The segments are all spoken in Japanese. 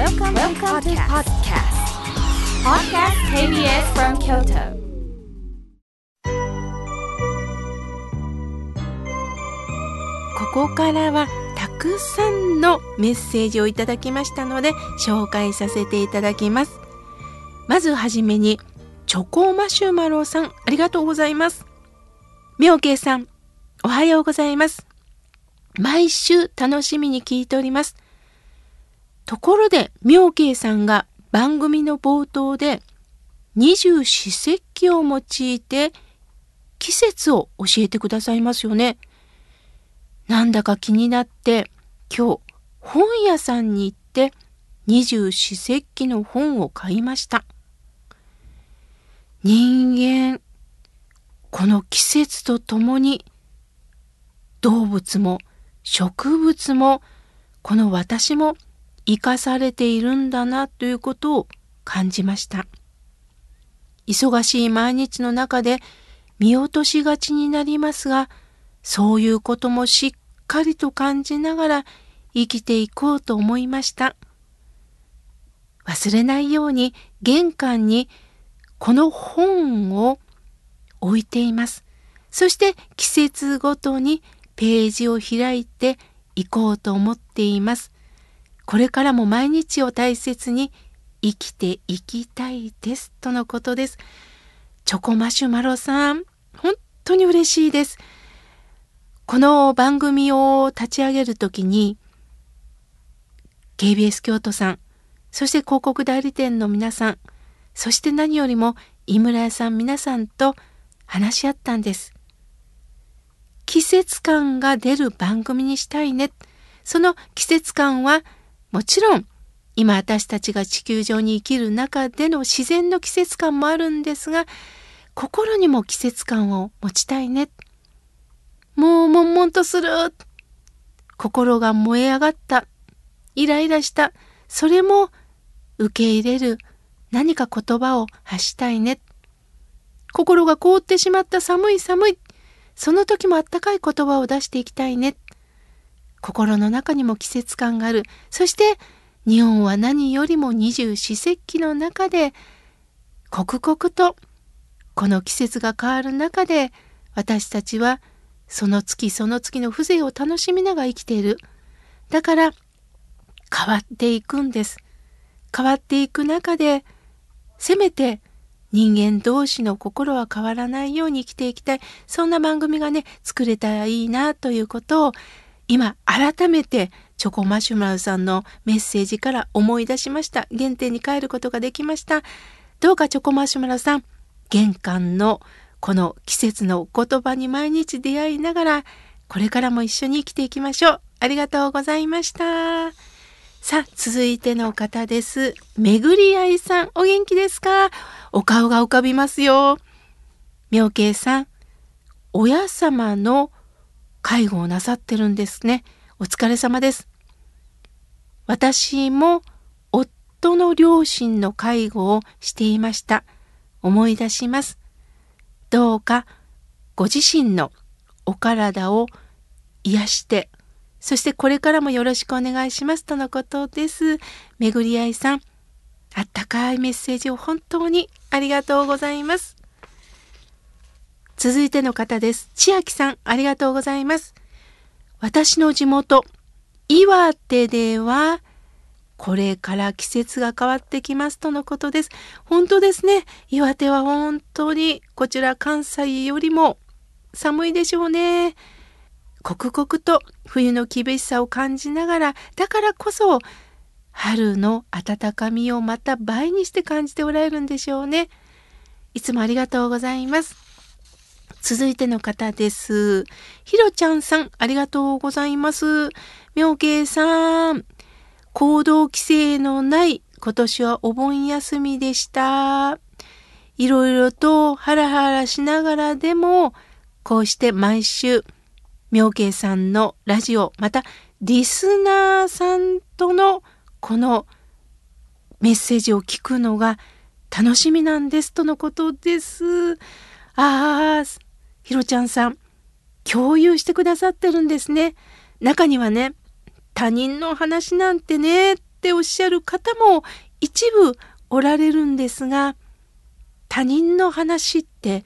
Welcome, Welcome to podcast. Podcast KBS from Kyoto. ここからはたくさんのメッセージをいただきましたので紹介させていただきます。まずはじめにチョコマシュマロさんありがとうございます。みょうけいさんおはようございます。毎週楽しみに聞いております。ところで、妙慶さんが番組の冒頭で二十四節気を用いて季節を教えてくださいますよね。なんだか気になって今日本屋さんに行って二十四節気の本を買いました。人間、この季節とともに動物も植物もこの私も生かされているんだなということを感じました。忙しい毎日の中で見落としがちになりますが、そういうこともしっかりと感じながら生きていこうと思いました。忘れないように玄関にこの本を置いています。そして季節ごとにページを開いていこうと思っています。これからも毎日を大切に生きていきたいですとのことです。チョコマシュマロさん、本当に嬉しいです。この番組を立ち上げるときに KBS 京都さん、そして広告代理店の皆さん、そして何よりも井村屋さん皆さんと話し合ったんです。季節感が出る番組にしたいね。その季節感はもちろん今私たちが地球上に生きる中での自然の季節感もあるんですが心にも季節感を持ちたいね。もう悶々とする。心が燃え上がった。イライラした。それも受け入れる何か言葉を発したいね。心が凍ってしまった寒い寒い。その時もあったかい言葉を出していきたいね。心の中にも季節感がある。そして日本は何よりも二十四節気の中で刻々とこの季節が変わる中で私たちはその月その月の風情を楽しみながら生きている。だから変わっていくんです。変わっていく中でせめて人間同士の心は変わらないように生きていきたい。そんな番組がね、作れたらいいなということを今改めてチョコマシュマロさんのメッセージから思い出しました。原点に帰ることができました。どうかチョコマシュマロさん、玄関のこの季節の言葉に毎日出会いながら、これからも一緒に生きていきましょう。ありがとうございました。さあ、続いての方です。めぐりあいさん、お元気ですか？お顔が浮かびますよ。妙慶さん、親様の介護をなさってるんですね。お疲れ様です。私も夫の両親の介護をしていました。思い出します。どうかご自身のお体を癒して、そしてこれからもよろしくお願いしますとのことです。めぐりあいさん、あったかいメッセージを本当にありがとうございます。続いての方です。千秋さん、ありがとうございます。私の地元、岩手では、これから季節が変わってきますとのことです。本当ですね。岩手は本当に、こちら関西よりも寒いでしょうね。刻々と冬の厳しさを感じながら、だからこそ、春の暖かみをまた倍にして感じておられるんでしょうね。いつもありがとうございます。続いての方です。ひろちゃんさん、ありがとうございます。妙慶さん、行動規制のない今年はお盆休みでした。いろいろとハラハラしながらでも、こうして毎週、妙慶さんのラジオ、またリスナーさんとのこのメッセージを聞くのが楽しみなんですとのことです。ああ、ひろちゃんさん、共有してくださってるんですね。中にはね、他人の話なんてね、っておっしゃる方も一部おられるんですが、他人の話って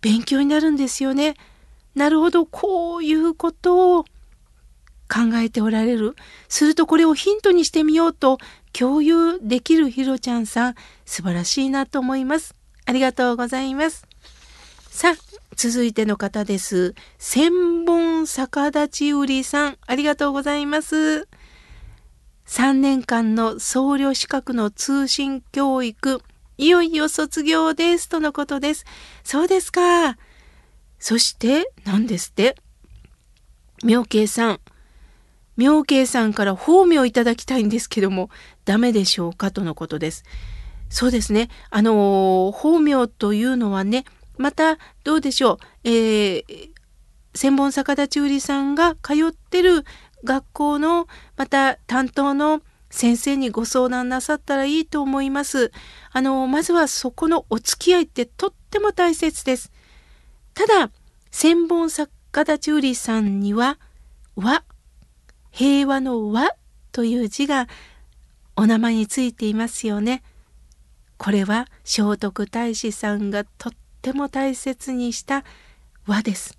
勉強になるんですよね。なるほど、こういうことを考えておられる。するとこれをヒントにしてみようと共有できるひろちゃんさん、素晴らしいなと思います。ありがとうございます。さあ、続いての方です。千本逆立ち売りさん、ありがとうございます。3年間の僧侶資格の通信教育、いよいよ卒業ですとのことです。そうですか。そして、何ですって？妙慶さん。妙慶さんから褒名いただきたいんですけども、ダメでしょうか？とのことです。そうですね。あの、褒名というのはね、またどうでしょう？えー、千本逆立ち売りさんが通ってる学校のまた担当の先生にご相談なさったらいいと思います。あの、まずはそこのお付き合いってとっても大切です。ただ、千本逆立ち売りさんには、和、平和の和という字がお名前についていますよね。これは聖徳太子さんがとっても大切にした和です。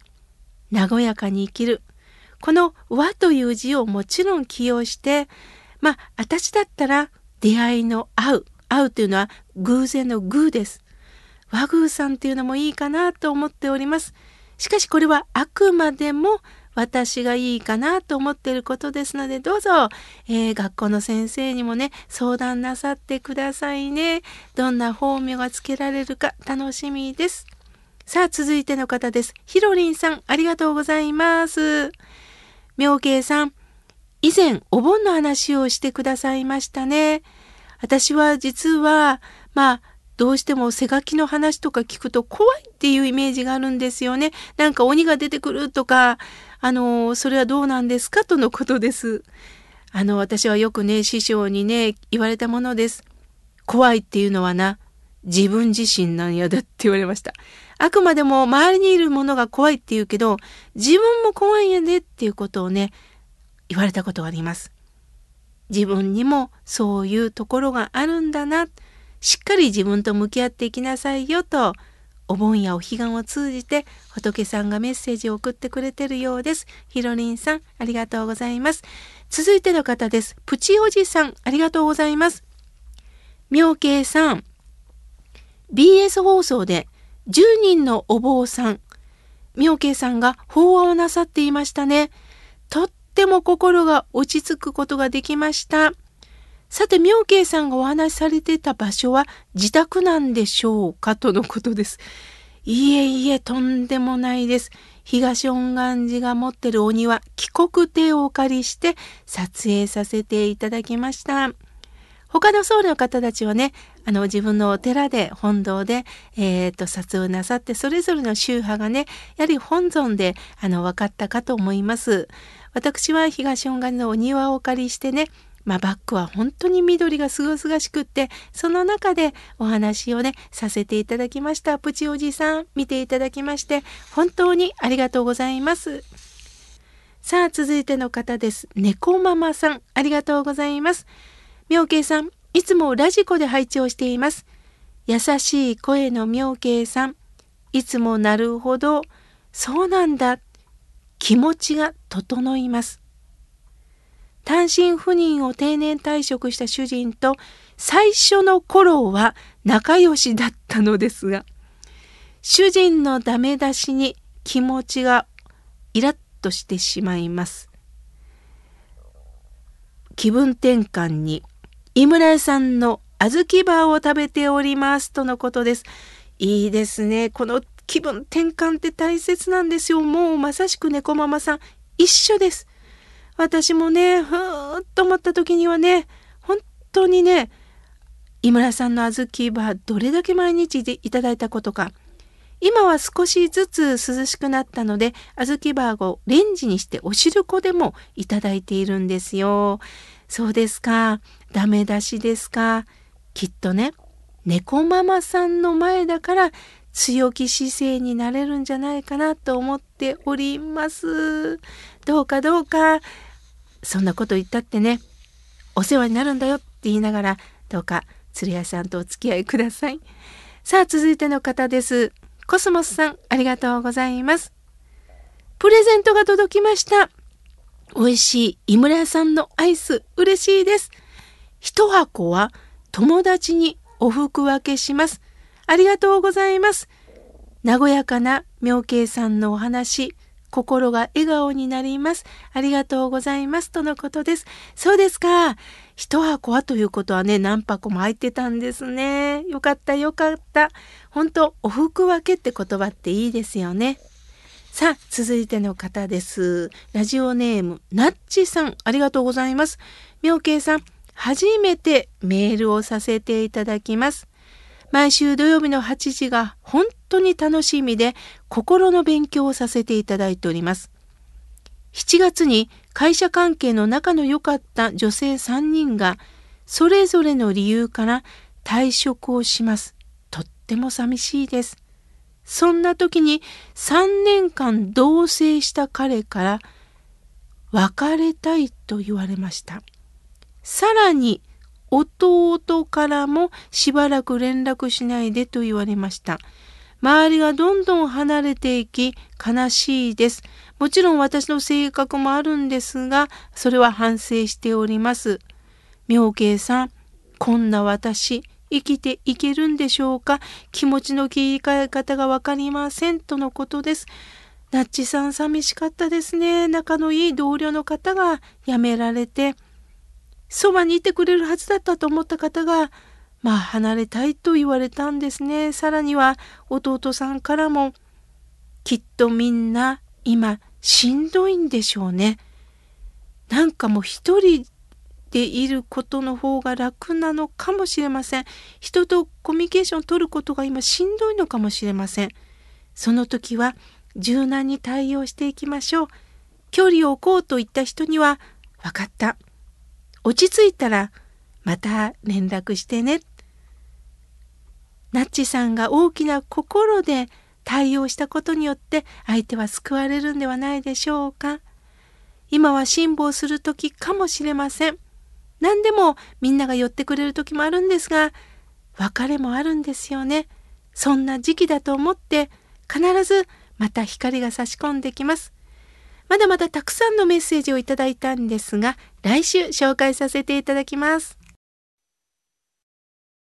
和やかに生きる。この和という字をもちろん起用して、まあ私だったら出会いの合う。合うというのは偶然の偶です。和偶さんっていうのもいいかなと思っております。しかしこれはあくまでも私がいいかなと思っていることですので、どうぞ、えー、学校の先生にもね、相談なさってくださいね。どんな本名が付けられるか楽しみです。さあ、続いての方です。ひろりんさん、ありがとうございます。妙慶さん、以前お盆の話をしてくださいましたね。私は実は、まあ、どうしても背書きの話とか聞くと怖いっていうイメージがあるんですよね。なんか鬼が出てくるとか、あの、それはどうなんですかとのことです。あの、私はよくね、師匠にね、言われたものです。怖いっていうのはな、自分自身なんやだって言われました。あくまでも周りにいるものが怖いって言うけど、自分も怖いんやでっていうことをね、言われたことがあります。自分にもそういうところがあるんだな。しっかり自分と向き合っていきなさいよとお盆やお彼岸を通じて仏さんがメッセージを送ってくれてるようです。ひろりんさん、ありがとうございます。続いての方です。プチおじさん、ありがとうございます。妙慶さん、BS 放送で10人のお坊さん、妙慶さんが法話をなさっていましたね。とっても心が落ち着くことができました。て、妙慶さんがお話しされてた場所は自宅なんでしょうかとのことです。いえいえ、とんでもないです。東恩願寺が持ってるお庭、帰国亭をお借りして撮影させていただきました。他の僧侶の方たちはね、あの自分のお寺で本堂で、えー、と撮影なさってそれぞれの宗派がねやはり本尊であの分かったかと思います。私は東恩願寺のお庭をお借りしてねまあ、バックは本当に緑がすがすがしくってその中でお話をねさせていただきました。プチおじさん見ていただきまして本当にありがとうございます。さあ続いての方です。猫ママさんありがとうございます。妙慶さんいつもラジコで配置をしています。優しい声の妙慶さんいつもなるほどそうなんだ。気持ちが整います。単身赴任を定年退職した主人と最初の頃は仲良しだったのですが、主人のダメ出しに気持ちがイラッとしてしまいます。気分転換に井村屋さんの小豆バーを食べておりますとのことです。いいですね。この気分転換って大切なんですよ。もうまさしく猫ママさん一緒です。私もね、ふーっと思った時にはね、本当にね、井村さんの小豆はどれだけ毎日でいただいたことか。今は少しずつ涼しくなったので、小豆バーをレンジにしてお汁粉でもいただいているんですよ。そうですか。ダメ出しですか。きっとね、猫ママさんの前だから強気姿勢になれるんじゃないかなと思っております。どうかどうかそんなこと言ったってねお世話になるんだよって言いながら、どうか鶴屋さんとお付き合いください。さあ、続いての方です。コスモスさん、ありがとうございます。プレゼントが届きました。美味しい井村屋さんのアイス、嬉しいです。一箱は友達にお服分けします。ありがとうございます。和やかな妙慶さんのお話、心が笑顔になります。ありがとうございます。とのことです。そうですか。一箱はということはね、何箱も入ってたんですね。よかった、よかった。本当お服分けって言葉っていいですよね。さあ、続いての方です。ラジオネーム、ナッチさん、ありがとうございます。妙慶さん、初めてメールをさせていただきます。毎週土曜日の8時が本当に楽しみで心の勉強をさせていただいております。7月に会社関係の仲の良かった女性3人がそれぞれの理由から退職をします。とっても寂しいです。そんな時に3年間同棲した彼から別れたいと言われました。さらに弟からもしばらく連絡しないでと言われました。周りがどんどん離れていき悲しいです。もちろん私の性格もあるんですが、それは反省しております。妙慶さん、こんな私、生きていけるんでしょうか？気持ちの切り替え方がわかりませんとのことです。ナッチさん寂しかったですね。仲のいい同僚の方が辞められて。そばにいてくれるはずだったと思った方が、まあ離れたいと言われたんですね。さらには弟さんからも、きっとみんな今しんどいんでしょうね。なんかもう一人でいることの方が楽なのかもしれません。人とコミュニケーションを取ることが今しんどいのかもしれません。その時は柔軟に対応していきましょう。距離を置こうと言った人には、分かった。落ち着いたらまた連絡してね。ナッチさんが大きな心で対応したことによって相手は救われるんではないでしょうか。今は辛抱する時かもしれません。何でもみんなが寄ってくれる時もあるんですが、別れもあるんですよね。そんな時期だと思って必ずまた光が差し込んできます。まだまだたくさんのメッセージをいただいたんですが、来週紹介させていただきます。